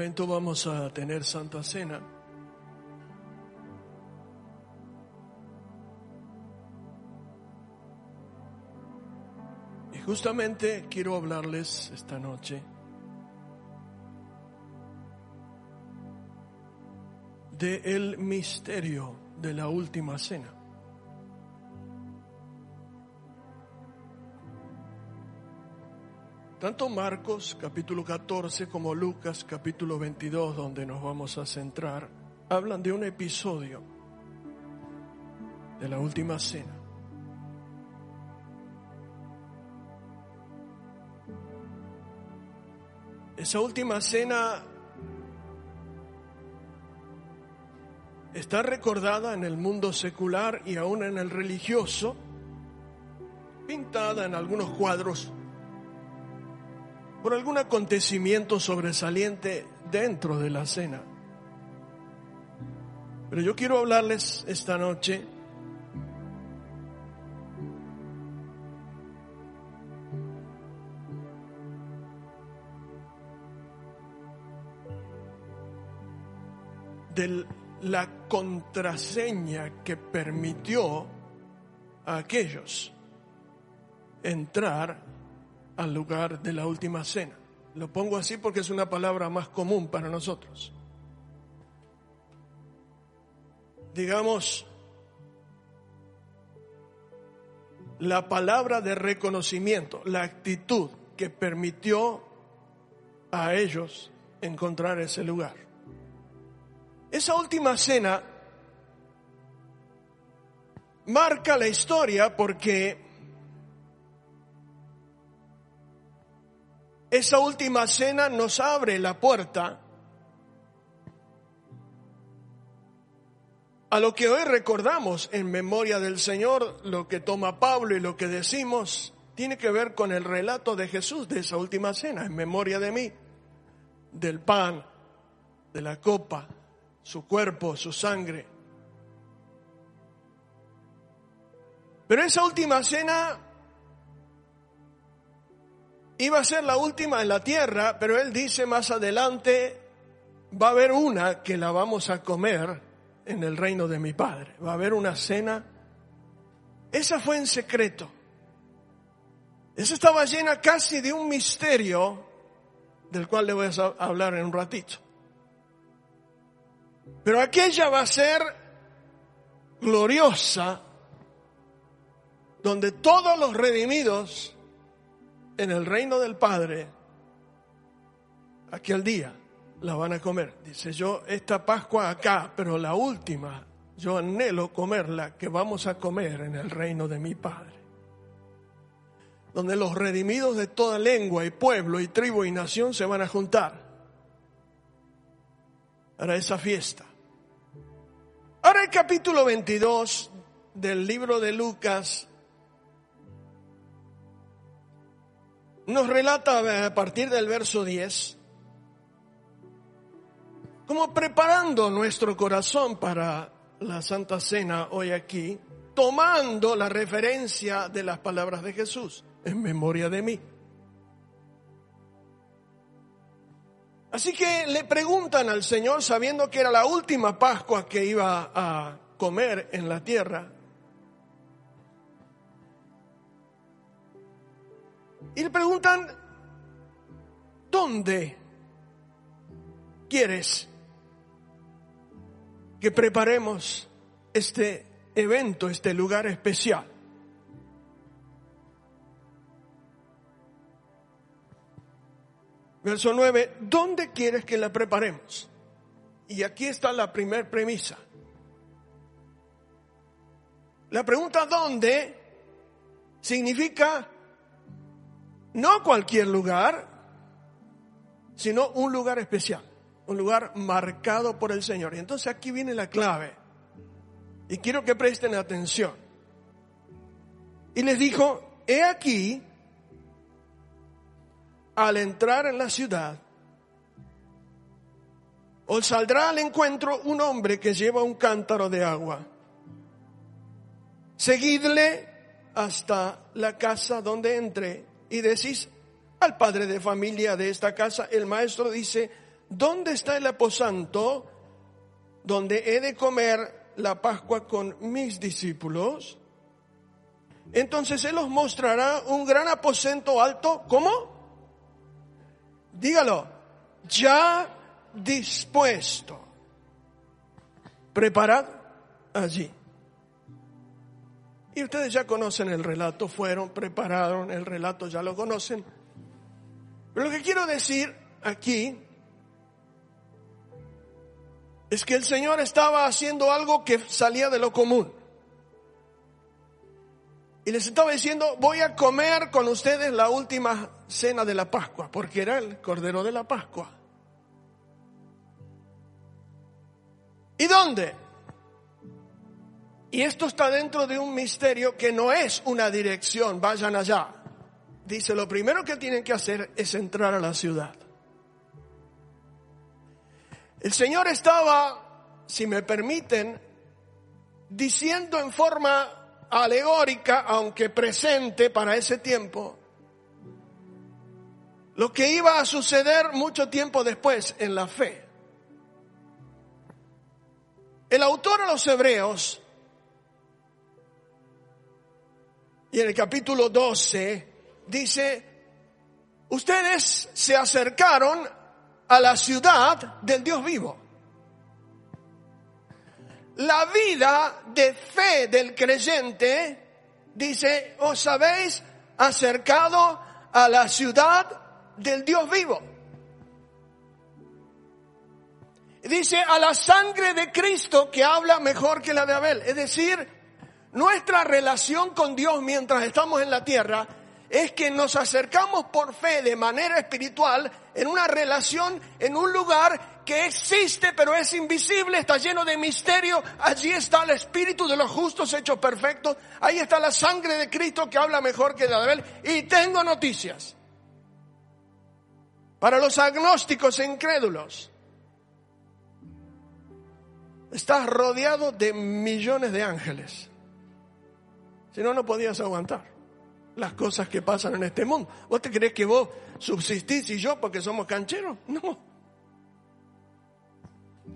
momento vamos a tener Santa Cena. Y justamente quiero hablarles esta noche de el misterio de la última cena. Tanto Marcos capítulo 14 como Lucas capítulo 22, donde nos vamos a centrar, hablan de un episodio de la última cena. Esa última cena está recordada en el mundo secular y aún en el religioso, pintada en algunos cuadros por algún acontecimiento sobresaliente dentro de la cena. Pero yo quiero hablarles esta noche de la contraseña que permitió a aquellos entrar al lugar de la última cena. Lo pongo así porque es una palabra más común para nosotros. Digamos, la palabra de reconocimiento, la actitud que permitió a ellos encontrar ese lugar. Esa última cena marca la historia porque Esa última cena nos abre la puerta a lo que hoy recordamos en memoria del Señor, lo que toma Pablo y lo que decimos, tiene que ver con el relato de Jesús de esa última cena, en memoria de mí, del pan, de la copa, su cuerpo, su sangre. Pero esa última cena iba a ser la última en la tierra, pero él dice más adelante, va a haber una que la vamos a comer en el reino de mi Padre. Va a haber una cena. Esa fue en secreto. Esa estaba llena casi de un misterio del cual le voy a hablar en un ratito. Pero aquella va a ser gloriosa, donde todos los redimidos en el reino del Padre, aquel día la van a comer. Dice yo, esta Pascua acá, pero la última, yo anhelo comerla que vamos a comer en el reino de mi Padre. Donde los redimidos de toda lengua y pueblo y tribu y nación se van a juntar para esa fiesta. Ahora el capítulo 22 del libro de Lucas nos relata a partir del verso 10, como preparando nuestro corazón para la Santa Cena hoy aquí, tomando la referencia de las palabras de Jesús, en memoria de mí. Así que le preguntan al Señor, sabiendo que era la última Pascua que iba a comer en la tierra, Y le preguntan, ¿dónde quieres que preparemos este evento, este lugar especial? Verso 9, ¿dónde quieres que la preparemos? Y aquí está la primer premisa. La pregunta ¿dónde? significa no cualquier lugar, sino un lugar especial, un lugar marcado por el Señor. Y entonces aquí viene la clave. Y quiero que presten atención. Y les dijo, he aquí, al entrar en la ciudad, os saldrá al encuentro un hombre que lleva un cántaro de agua. Seguidle hasta la casa donde entre y decís al padre de familia de esta casa, el maestro dice, ¿dónde está el aposento donde he de comer la Pascua con mis discípulos? Entonces Él os mostrará un gran aposento alto. ¿Cómo? Dígalo. Ya dispuesto. Preparad allí. Y ustedes ya conocen el relato, fueron, prepararon el relato, ya lo conocen. Pero lo que quiero decir aquí es que el Señor estaba haciendo algo que salía de lo común. Y les estaba diciendo, voy a comer con ustedes la última cena de la Pascua, porque era el Cordero de la Pascua. ¿Y dónde? Y esto está dentro de un misterio que no es una dirección, vayan allá. Dice, lo primero que tienen que hacer es entrar a la ciudad. El Señor estaba, si me permiten, diciendo en forma alegórica, aunque presente para ese tiempo, lo que iba a suceder mucho tiempo después en la fe. El autor a los hebreos, y en el capítulo 12, dice, ustedes se acercaron a la ciudad del Dios vivo la vida de fe del creyente, dice, os habéis acercado a la ciudad del Dios vivo. Dice, a la sangre de Cristo que habla mejor que la de Abel. Es decir, nuestra relación con Dios mientras estamos en la tierra es que nos acercamos por fe de manera espiritual en una relación, en un lugar que existe pero es invisible, está lleno de misterio. Allí está el Espíritu de los justos hechos perfectos. Ahí está la sangre de Cristo que habla mejor que de Abel. Y tengo noticias. Para los agnósticos e incrédulos. Estás rodeado de millones de ángeles. Si no, no podías aguantar las cosas que pasan en este mundo. ¿Vos te crees que vos subsistís y yo porque somos cancheros? No.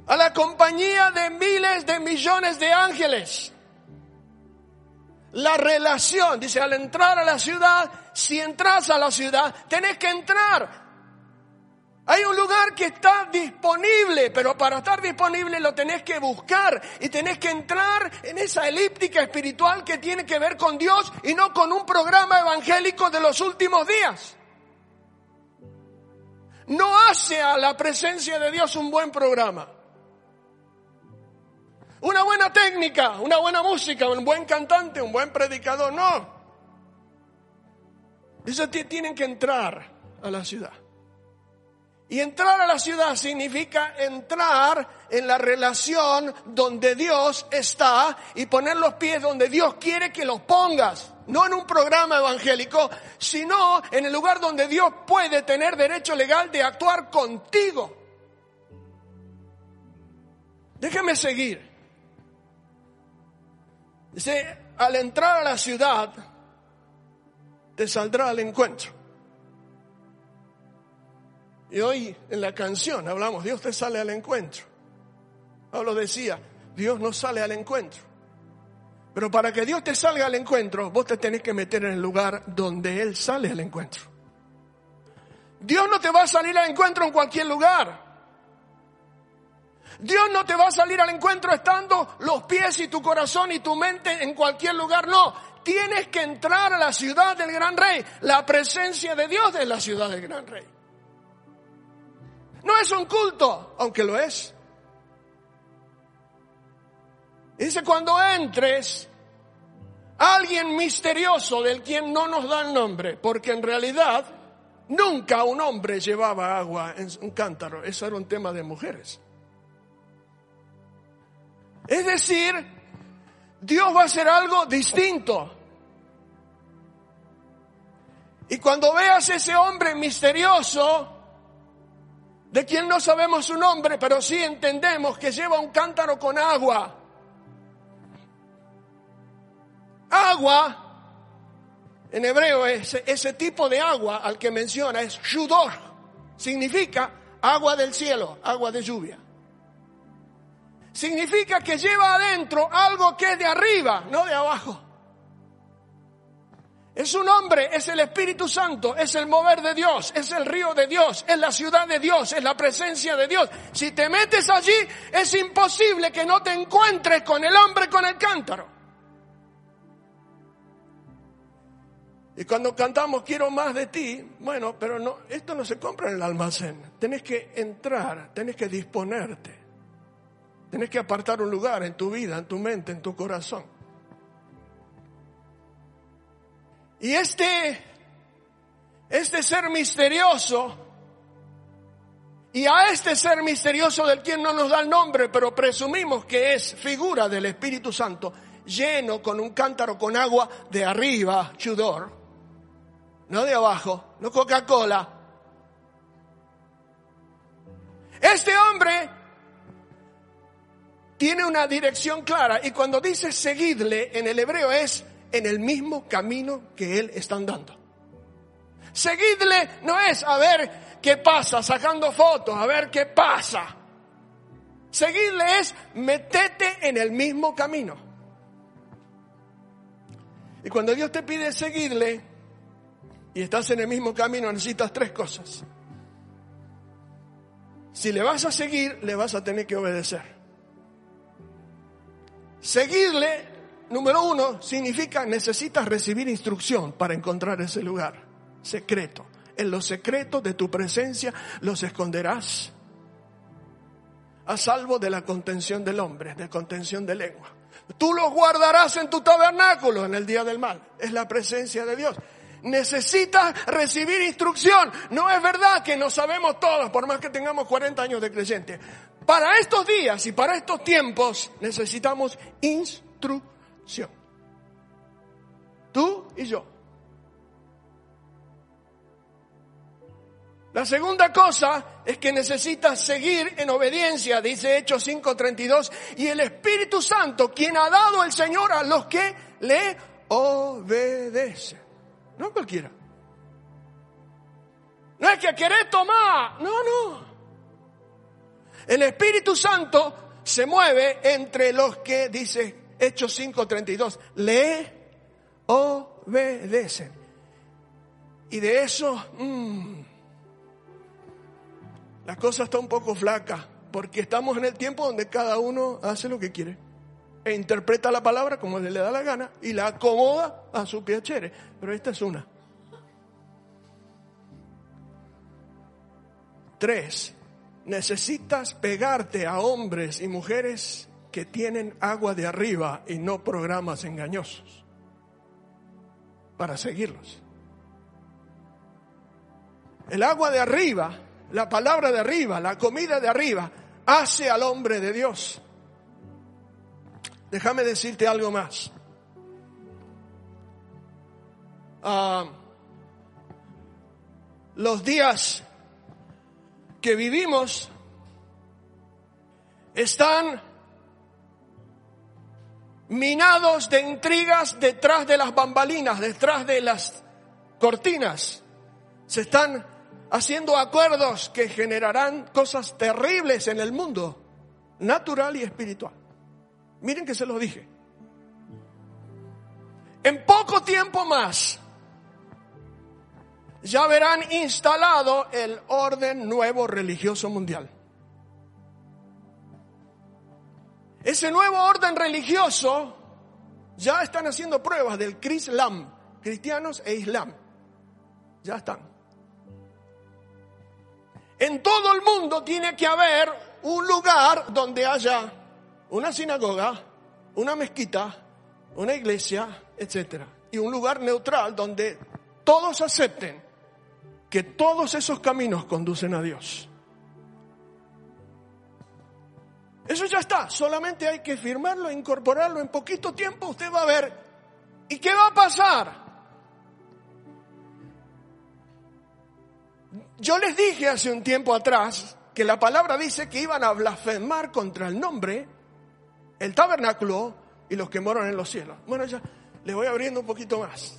A la compañía de miles de millones de ángeles. La relación, dice, al entrar a la ciudad, si entras a la ciudad, tenés que entrar hay un lugar que está disponible, pero para estar disponible lo tenés que buscar y tenés que entrar en esa elíptica espiritual que tiene que ver con Dios y no con un programa evangélico de los últimos días. No hace a la presencia de Dios un buen programa. Una buena técnica, una buena música, un buen cantante, un buen predicador, no. Dice, tienen que entrar a la ciudad. Y entrar a la ciudad significa entrar en la relación donde Dios está y poner los pies donde Dios quiere que los pongas. No en un programa evangélico, sino en el lugar donde Dios puede tener derecho legal de actuar contigo. Déjeme seguir. Dice, al entrar a la ciudad, te saldrá al encuentro. Y hoy en la canción hablamos, Dios te sale al encuentro. Pablo decía, Dios no sale al encuentro. Pero para que Dios te salga al encuentro, vos te tenés que meter en el lugar donde Él sale al encuentro. Dios no te va a salir al encuentro en cualquier lugar. Dios no te va a salir al encuentro estando los pies y tu corazón y tu mente en cualquier lugar. No, tienes que entrar a la ciudad del gran rey. La presencia de Dios es la ciudad del gran rey. No es un culto, aunque lo es. Dice, cuando entres, alguien misterioso del quien no nos da nombre, porque en realidad nunca un hombre llevaba agua en un cántaro, eso era un tema de mujeres. Es decir, Dios va a hacer algo distinto. Y cuando veas ese hombre misterioso, de quien no sabemos su nombre, pero sí entendemos que lleva un cántaro con agua. Agua, en hebreo, ese, ese tipo de agua al que menciona es shudor, significa agua del cielo, agua de lluvia. Significa que lleva adentro algo que es de arriba, no de abajo. Es un hombre, es el Espíritu Santo, es el mover de Dios, es el río de Dios, es la ciudad de Dios, es la presencia de Dios. Si te metes allí, es imposible que no te encuentres con el hombre con el cántaro. Y cuando cantamos quiero más de ti, bueno, pero no, esto no se compra en el almacén. Tenés que entrar, tenés que disponerte. Tenés que apartar un lugar en tu vida, en tu mente, en tu corazón. Y este, este ser misterioso, y a este ser misterioso del quien no nos da el nombre, pero presumimos que es figura del Espíritu Santo, lleno con un cántaro con agua de arriba, chudor, no de abajo, no Coca-Cola. Este hombre tiene una dirección clara y cuando dice seguidle en el hebreo es en el mismo camino que Él está andando. Seguidle no es a ver qué pasa, sacando fotos, a ver qué pasa. Seguirle es metete en el mismo camino. Y cuando Dios te pide seguirle y estás en el mismo camino, necesitas tres cosas. Si le vas a seguir, le vas a tener que obedecer. Seguirle número uno, significa necesitas recibir instrucción para encontrar ese lugar secreto. En los secretos de tu presencia los esconderás a salvo de la contención del hombre, de contención de lengua. Tú los guardarás en tu tabernáculo en el día del mal. Es la presencia de Dios. Necesitas recibir instrucción. No es verdad que no sabemos todos, por más que tengamos 40 años de creyente. Para estos días y para estos tiempos necesitamos instrucción Tú y yo. La segunda cosa es que necesitas seguir en obediencia, dice Hechos 5:32, y el Espíritu Santo, quien ha dado el Señor a los que le obedecen. No cualquiera. No es que querés tomar, no, no. El Espíritu Santo se mueve entre los que, dice Hechos 5:32, le obedecen. Y de eso, mmm, la cosa está un poco flaca, porque estamos en el tiempo donde cada uno hace lo que quiere e interpreta la palabra como le, da la gana y la acomoda a su piacere. Pero esta es una. Tres, necesitas pegarte a hombres y mujeres que tienen agua de arriba y no programas engañosos para seguirlos. El agua de arriba, la palabra de arriba, la comida de arriba, hace al hombre de Dios. Déjame decirte algo más. Ah, los días que vivimos están minados de intrigas detrás de las bambalinas, detrás de las cortinas. Se están haciendo acuerdos que generarán cosas terribles en el mundo, natural y espiritual. Miren que se lo dije. En poco tiempo más ya verán instalado el orden nuevo religioso mundial. Ese nuevo orden religioso ya están haciendo pruebas del Crislam, cristianos e Islam. Ya están. En todo el mundo tiene que haber un lugar donde haya una sinagoga, una mezquita, una iglesia, etc. Y un lugar neutral donde todos acepten que todos esos caminos conducen a Dios. Eso ya está, solamente hay que firmarlo, incorporarlo. En poquito tiempo usted va a ver. ¿Y qué va a pasar? Yo les dije hace un tiempo atrás que la palabra dice que iban a blasfemar contra el nombre, el tabernáculo y los que moran en los cielos. Bueno, ya le voy abriendo un poquito más.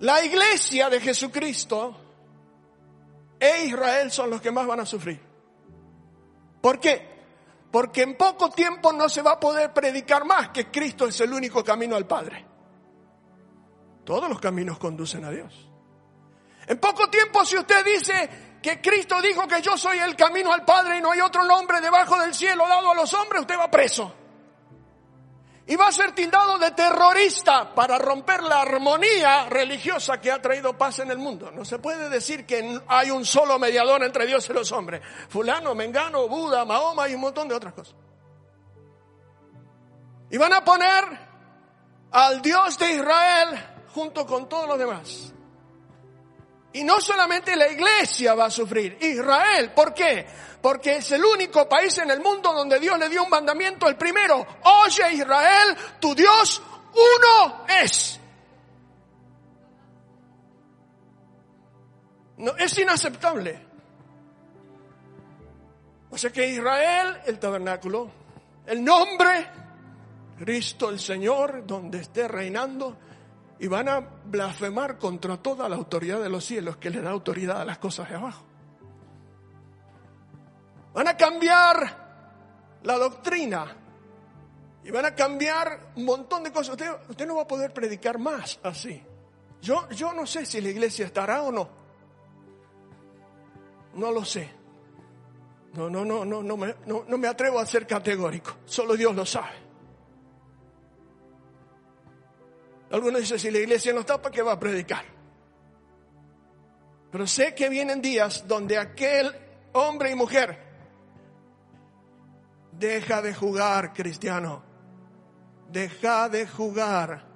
La iglesia de Jesucristo e Israel son los que más van a sufrir. ¿Por qué? Porque en poco tiempo no se va a poder predicar más que Cristo es el único camino al Padre. Todos los caminos conducen a Dios. En poco tiempo si usted dice que Cristo dijo que yo soy el camino al Padre y no hay otro nombre debajo del cielo dado a los hombres, usted va preso y va a ser tildado de terrorista para romper la armonía religiosa que ha traído paz en el mundo. No se puede decir que hay un solo mediador entre Dios y los hombres. Fulano, Mengano, Buda, Mahoma y un montón de otras cosas. Y van a poner al Dios de Israel junto con todos los demás. Y no solamente la iglesia va a sufrir, Israel. ¿Por qué? Porque es el único país en el mundo donde Dios le dio un mandamiento. El primero, oye Israel, tu Dios uno es. No, es inaceptable. O sea que Israel, el tabernáculo, el nombre, Cristo el Señor, donde esté reinando, y van a blasfemar contra toda la autoridad de los cielos que le da autoridad a las cosas de abajo. Van a cambiar la doctrina y van a cambiar un montón de cosas. Usted, no va a poder predicar más así. Yo, yo no sé si la iglesia estará o no. No lo sé. No, no, no, no, no me, no, no me atrevo a ser categórico. Solo Dios lo sabe. Algunos dicen, si la iglesia no está, ¿para qué va a predicar? Pero sé que vienen días donde aquel hombre y mujer deja de jugar, cristiano. Deja de jugar.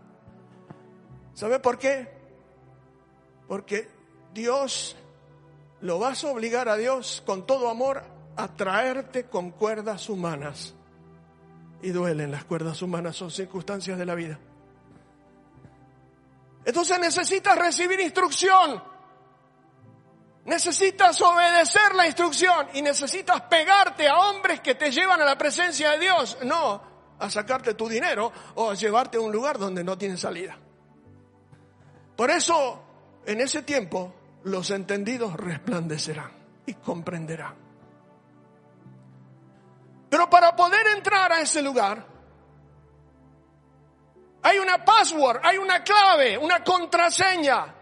¿Sabe por qué? Porque Dios, lo vas a obligar a Dios con todo amor a traerte con cuerdas humanas. Y duelen las cuerdas humanas, son circunstancias de la vida. Entonces necesitas recibir instrucción. Necesitas obedecer la instrucción y necesitas pegarte a hombres que te llevan a la presencia de Dios, no a sacarte tu dinero o a llevarte a un lugar donde no tiene salida. Por eso, en ese tiempo, los entendidos resplandecerán y comprenderán. Pero para poder entrar a ese lugar, hay una password, hay una clave, una contraseña.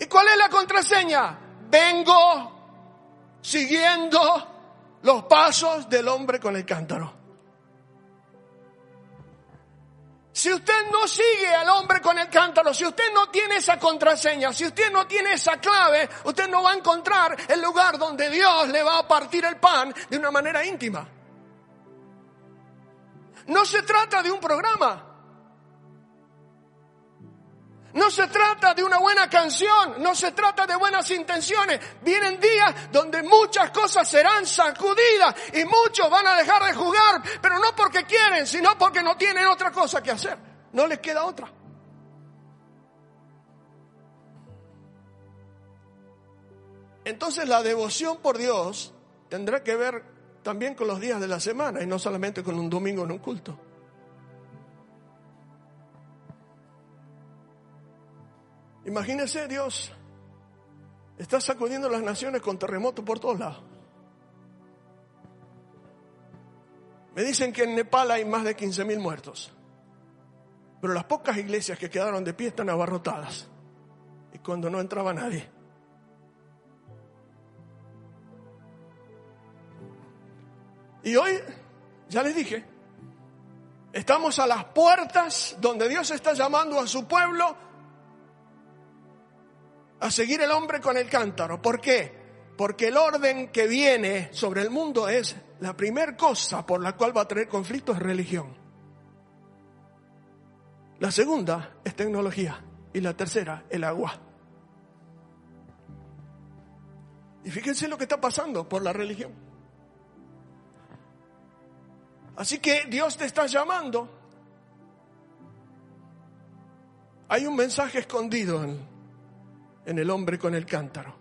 ¿Y cuál es la contraseña? Vengo siguiendo los pasos del hombre con el cántaro. Si usted no sigue al hombre con el cántaro, si usted no tiene esa contraseña, si usted no tiene esa clave, usted no va a encontrar el lugar donde Dios le va a partir el pan de una manera íntima. No se trata de un programa. No se trata de una buena canción, no se trata de buenas intenciones. Vienen días donde muchas cosas serán sacudidas y muchos van a dejar de jugar, pero no porque quieren, sino porque no tienen otra cosa que hacer. No les queda otra. Entonces la devoción por Dios tendrá que ver también con los días de la semana y no solamente con un domingo en un culto. Imagínese Dios, está sacudiendo las naciones con terremotos por todos lados. Me dicen que en Nepal hay más de 15 mil muertos, pero las pocas iglesias que quedaron de pie están abarrotadas y cuando no entraba nadie. Y hoy, ya les dije, estamos a las puertas donde Dios está llamando a su pueblo a seguir el hombre con el cántaro. ¿Por qué? Porque el orden que viene sobre el mundo es la primera cosa por la cual va a traer conflicto es religión. La segunda es tecnología y la tercera el agua. Y fíjense lo que está pasando por la religión. Así que Dios te está llamando. Hay un mensaje escondido en, el hombre con el cántaro.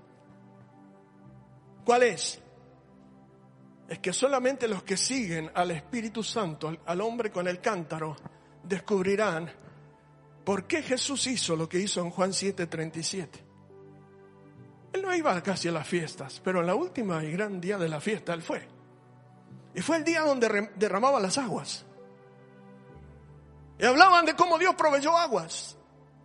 ¿Cuál es? Es que solamente los que siguen al Espíritu Santo, al hombre con el cántaro, descubrirán por qué Jesús hizo lo que hizo en Juan 7:37. Él no iba casi a las fiestas, pero en la última y gran día de la fiesta él fue. Y fue el día donde derramaba las aguas. Y hablaban de cómo Dios proveyó aguas.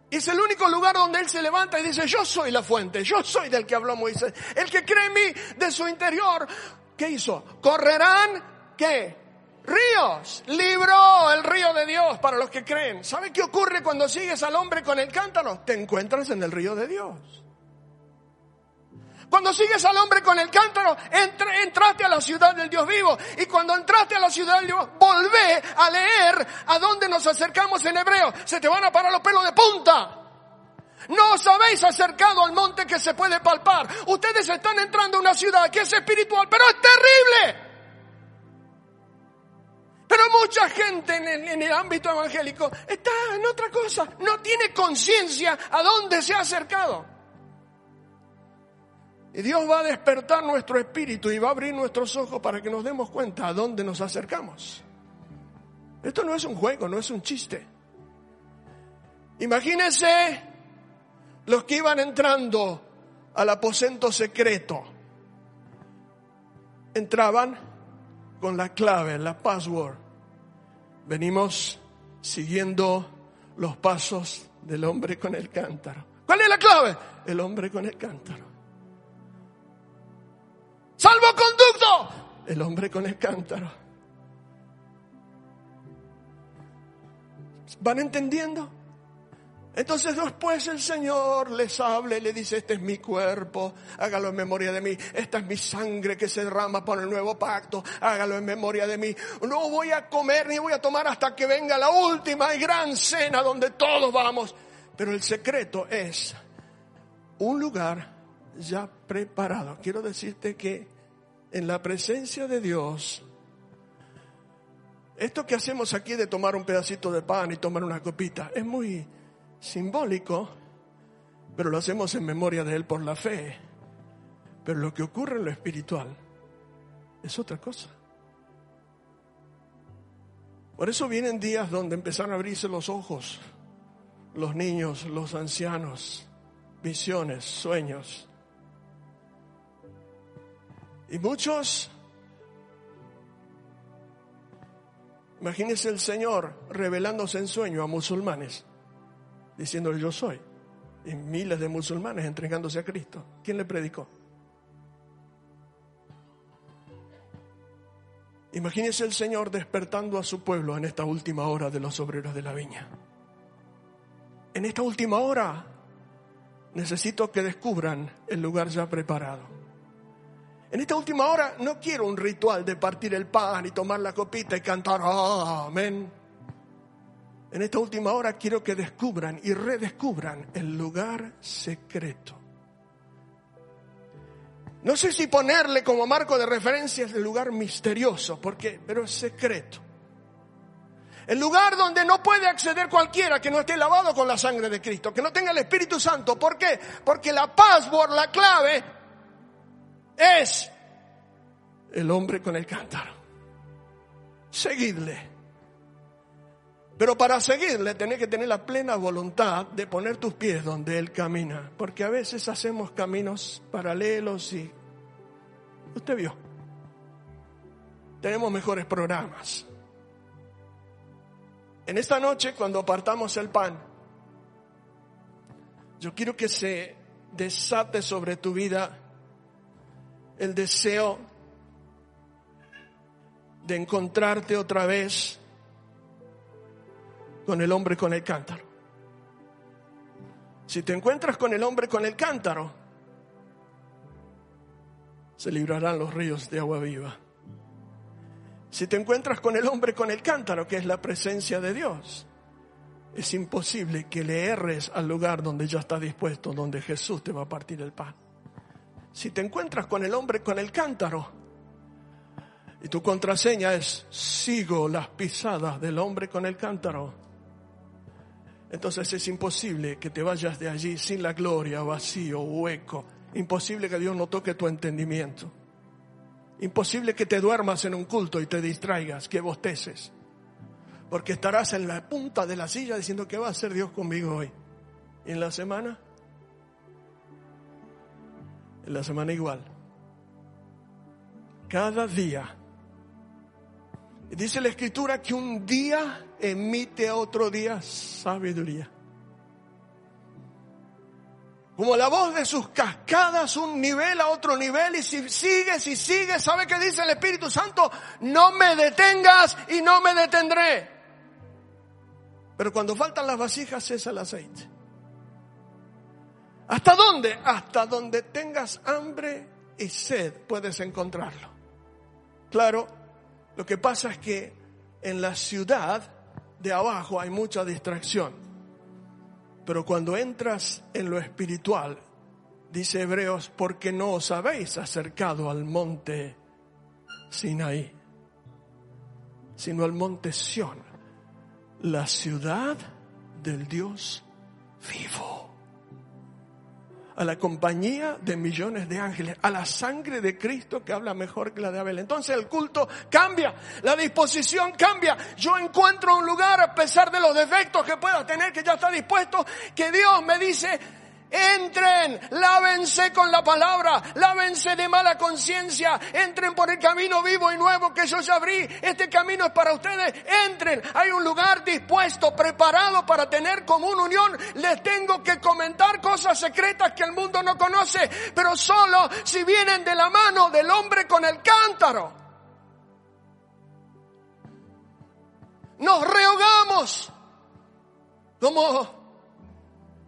Y es el único lugar donde Él se levanta y dice, yo soy la fuente, yo soy del que habló Moisés. El que cree en mí, de su interior, ¿qué hizo? Correrán, ¿qué? Ríos. Libró el río de Dios para los que creen. ¿Sabe qué ocurre cuando sigues al hombre con el cántaro? Te encuentras en el río de Dios. Cuando sigues al hombre con el cántaro, entraste a la ciudad del Dios vivo. Y cuando entraste a la ciudad del Dios, volvé a leer a dónde nos acercamos en hebreo. Se te van a parar los pelos de punta. No os habéis acercado al monte que se puede palpar. Ustedes están entrando a una ciudad que es espiritual, pero es terrible. Pero mucha gente en el, en el, ámbito evangélico está en otra cosa. No tiene conciencia a dónde se ha acercado. Y Dios va a despertar nuestro espíritu y va a abrir nuestros ojos para que nos demos cuenta a dónde nos acercamos. Esto no es un juego, no es un chiste. Imagínense los que iban entrando al aposento secreto. Entraban con la clave, la password. Venimos siguiendo los pasos del hombre con el cántaro. ¿Cuál es la clave? El hombre con el cántaro. Salvoconducto. El hombre con el cántaro. ¿Van entendiendo? Entonces después el Señor les habla y le dice, este es mi cuerpo, hágalo en memoria de mí, esta es mi sangre que se derrama por el nuevo pacto, hágalo en memoria de mí. No voy a comer ni voy a tomar hasta que venga la última y gran cena donde todos vamos. Pero el secreto es un lugar ya preparado. Quiero decirte que en la presencia de Dios, esto que hacemos aquí de tomar un pedacito de pan y tomar una copita es muy simbólico, pero lo hacemos en memoria de Él por la fe. Pero lo que ocurre en lo espiritual es otra cosa. Por eso vienen días donde empezaron a abrirse los ojos, los niños, los ancianos, visiones, sueños. Y muchos, imagínense el Señor revelándose en sueño a musulmanes, diciéndole yo soy. Y miles de musulmanes entregándose a Cristo. ¿Quién le predicó? Imagínense el Señor despertando a su pueblo en esta última hora de los obreros de la viña. En esta última hora necesito que descubran el lugar ya preparado. En esta última hora no quiero un ritual de partir el pan y tomar la copita y cantar amén. En esta última hora quiero que descubran y redescubran el lugar secreto. No sé si ponerle como marco de referencia el lugar misterioso, porque, pero es secreto. El lugar donde no puede acceder cualquiera que no esté lavado con la sangre de Cristo, que no tenga el Espíritu Santo. ¿Por qué? Porque la password, la clave, es el hombre con el cántaro. Seguidle. Pero para seguirle tenés que tener la plena voluntad de poner tus pies donde Él camina. Porque a veces hacemos caminos paralelos y... Usted vio. Tenemos mejores programas. En esta noche, cuando apartamos el pan, yo quiero que se desate sobre tu vida el deseo de encontrarte otra vez con el hombre con el cántaro. Si te encuentras con el hombre con el cántaro, se librarán los ríos de agua viva. Si te encuentras con el hombre con el cántaro, que es la presencia de Dios, es imposible que le erres al lugar donde ya está dispuesto, donde Jesús te va a partir el pan. Si te encuentras con el hombre con el cántaro, y tu contraseña es sigo las pisadas del hombre con el cántaro, entonces es imposible que te vayas de allí sin la gloria, vacío, hueco. Imposible que Dios no toque tu entendimiento. Imposible que te duermas en un culto y te distraigas, que bosteces. Porque estarás en la punta de la silla diciendo, ¿qué va a hacer Dios conmigo hoy? ¿Y en la semana? En la semana igual. Cada día. Dice la escritura que un día emite a otro día sabiduría. Como la voz de sus cascadas, un nivel a otro nivel, y si sigues y sigues, ¿sabe qué dice el Espíritu Santo? No me detengas y no me detendré. Pero cuando faltan las vasijas, cesa el aceite. ¿Hasta dónde? Hasta donde tengas hambre y sed puedes encontrarlo. Claro, lo que pasa es que en la ciudad de abajo hay mucha distracción. Pero cuando entras en lo espiritual, dice Hebreos, porque no os habéis acercado al monte Sinaí, sino al monte Sión, la ciudad del Dios vivo a la compañía de millones de ángeles, a la sangre de Cristo que habla mejor que la de Abel. Entonces el culto cambia, la disposición cambia. Yo encuentro un lugar, a pesar de los defectos que pueda tener, que ya está dispuesto, que Dios me dice, Entren, lávense con la palabra, lávense de mala conciencia, entren por el camino vivo y nuevo que yo ya abrí. Este camino es para ustedes. Entren, hay un lugar dispuesto, preparado para tener común unión. Les tengo que comentar cosas secretas que el mundo no conoce, pero solo si vienen de la mano del hombre con el cántaro. Nos rehogamos como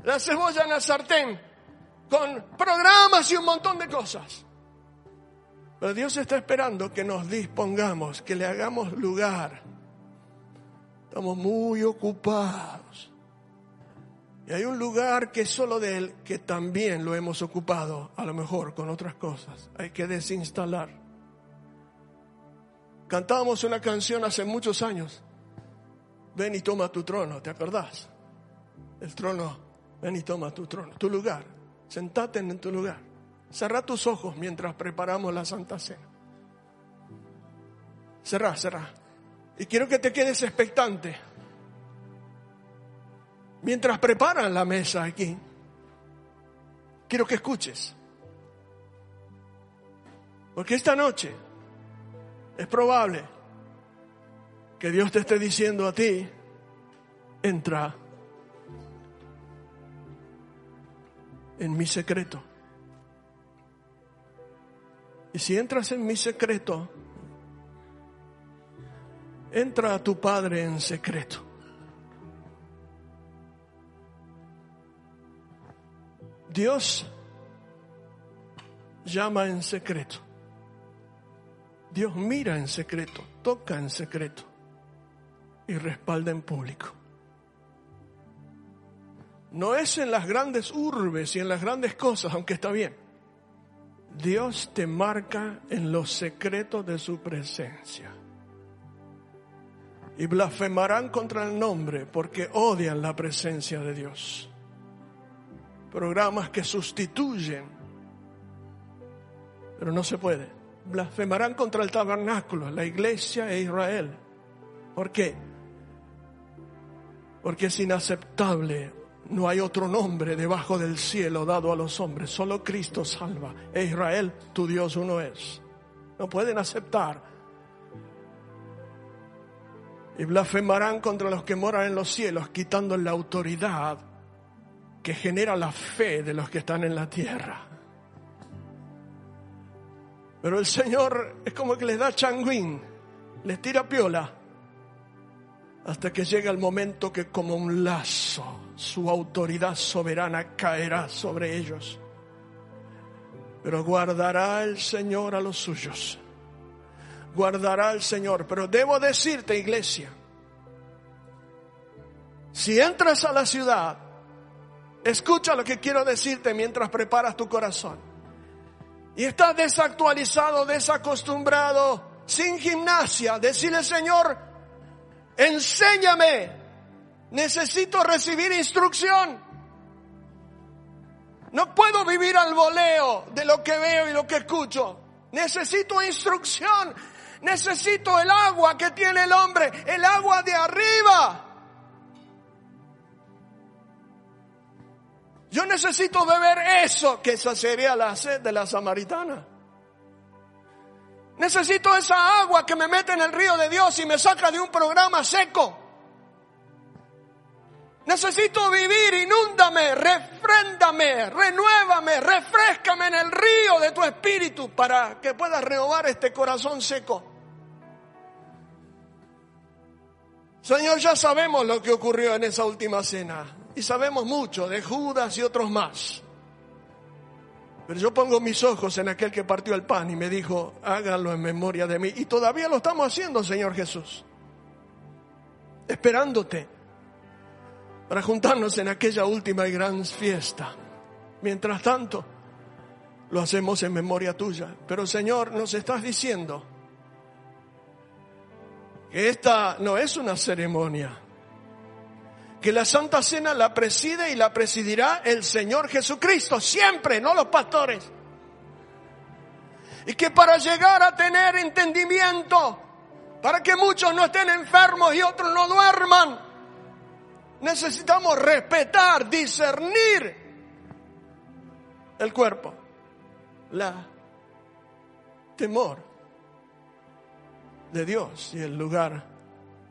la cebolla en la sartén, con programas y un montón de cosas. Pero Dios está esperando que nos dispongamos, que le hagamos lugar. Estamos muy ocupados. Y hay un lugar que es solo de Él, que también lo hemos ocupado, a lo mejor con otras cosas. Hay que desinstalar. Cantábamos una canción hace muchos años. Ven y toma tu trono, ¿te acordás? El trono Ven y toma tu trono, tu lugar. Sentate en tu lugar. Cerra tus ojos mientras preparamos la Santa Cena. Cerrá, cerrá. Y quiero que te quedes expectante. Mientras preparan la mesa aquí, quiero que escuches. Porque esta noche es probable que Dios te esté diciendo a ti, entra en mi secreto. Y si entras en mi secreto, entra a tu Padre en secreto. Dios llama en secreto. Dios mira en secreto, toca en secreto y respalda en público. No es en las grandes urbes y en las grandes cosas, aunque está bien. Dios te marca en los secretos de su presencia. Y blasfemarán contra el nombre porque odian la presencia de Dios. Programas que sustituyen, pero no se puede. Blasfemarán contra el tabernáculo, la iglesia e Israel. ¿Por qué? Porque es inaceptable no hay otro nombre debajo del cielo dado a los hombres. Solo Cristo salva. E Israel, tu Dios uno es. No pueden aceptar. Y blasfemarán contra los que moran en los cielos, quitando la autoridad que genera la fe de los que están en la tierra. Pero el Señor es como que les da changuín, les tira piola, hasta que llega el momento que como un lazo su autoridad soberana caerá sobre ellos. Pero guardará el Señor a los suyos. Guardará el Señor. Pero debo decirte, iglesia, si entras a la ciudad, escucha lo que quiero decirte mientras preparas tu corazón. Y estás desactualizado, desacostumbrado, sin gimnasia, decirle, Señor, enséñame Necesito recibir instrucción. No puedo vivir al voleo de lo que veo y lo que escucho. Necesito instrucción. Necesito el agua que tiene el hombre, el agua de arriba. Yo necesito beber eso que sería la sed de la samaritana. Necesito esa agua que me mete en el río de Dios y me saca de un programa seco. Necesito vivir, inúndame, refréndame, renuévame, refrescame en el río de tu espíritu para que puedas renovar este corazón seco. Señor, ya sabemos lo que ocurrió en esa última cena. Y sabemos mucho de Judas y otros más. Pero yo pongo mis ojos en aquel que partió el pan y me dijo, háganlo en memoria de mí. Y todavía lo estamos haciendo, Señor Jesús. Esperándote para juntarnos en aquella última y gran fiesta. Mientras tanto, lo hacemos en memoria tuya. Pero Señor, nos estás diciendo que esta no es una ceremonia que la Santa Cena la preside y la presidirá el Señor Jesucristo, siempre, no los pastores. Y que para llegar a tener entendimiento, para que muchos no estén enfermos y otros no duerman, necesitamos respetar, discernir el cuerpo, la temor de Dios y el lugar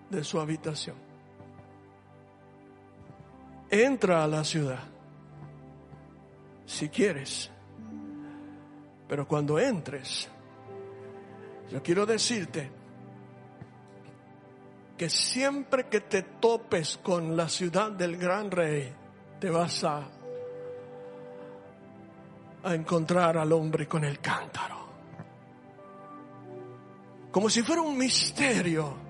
de su habitación entra a la ciudad, si quieres. Pero cuando entres, yo quiero decirte que siempre que te topes con la ciudad del gran rey, te vas a, a encontrar al hombre con el cántaro. Como si fuera un misterio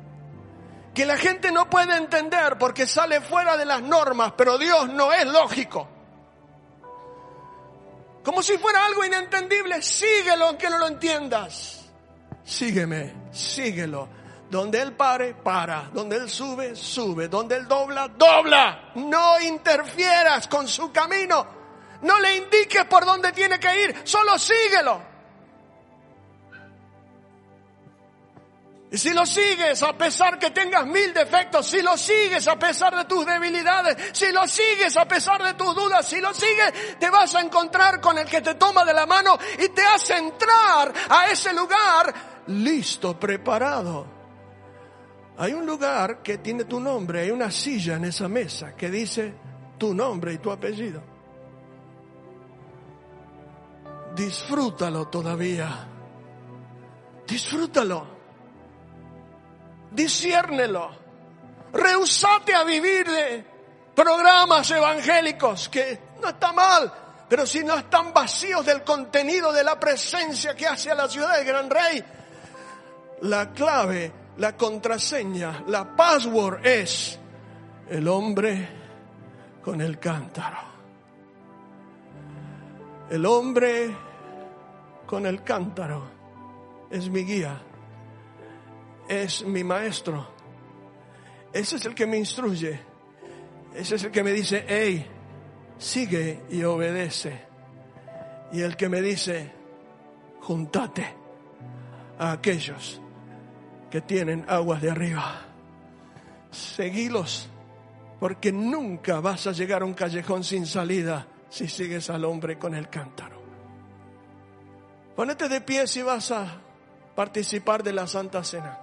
que la gente no puede entender porque sale fuera de las normas, pero Dios no es lógico. Como si fuera algo inentendible, síguelo aunque no lo entiendas. Sígueme, síguelo. Donde Él pare, para. Donde Él sube, sube. Donde Él dobla, dobla. No interfieras con su camino. No le indiques por dónde tiene que ir, solo síguelo. Y si lo sigues a pesar que tengas mil defectos, si lo sigues a pesar de tus debilidades, si lo sigues a pesar de tus dudas, si lo sigues, te vas a encontrar con el que te toma de la mano y te hace entrar a ese lugar listo, preparado. Hay un lugar que tiene tu nombre, hay una silla en esa mesa que dice tu nombre y tu apellido. Disfrútalo todavía. Disfrútalo disciérnelo. Rehusate a vivir de programas evangélicos, que no está mal, pero si no están vacíos del contenido de la presencia que hace a la ciudad del Gran Rey, la clave, la contraseña, la password es el hombre con el cántaro. El hombre con el cántaro es mi guía es mi maestro. Ese es el que me instruye. Ese es el que me dice, hey, sigue y obedece. Y el que me dice, juntate a aquellos que tienen aguas de arriba. Seguilos, porque nunca vas a llegar a un callejón sin salida si sigues al hombre con el cántaro. Ponete de pie si vas a participar de la Santa Cena.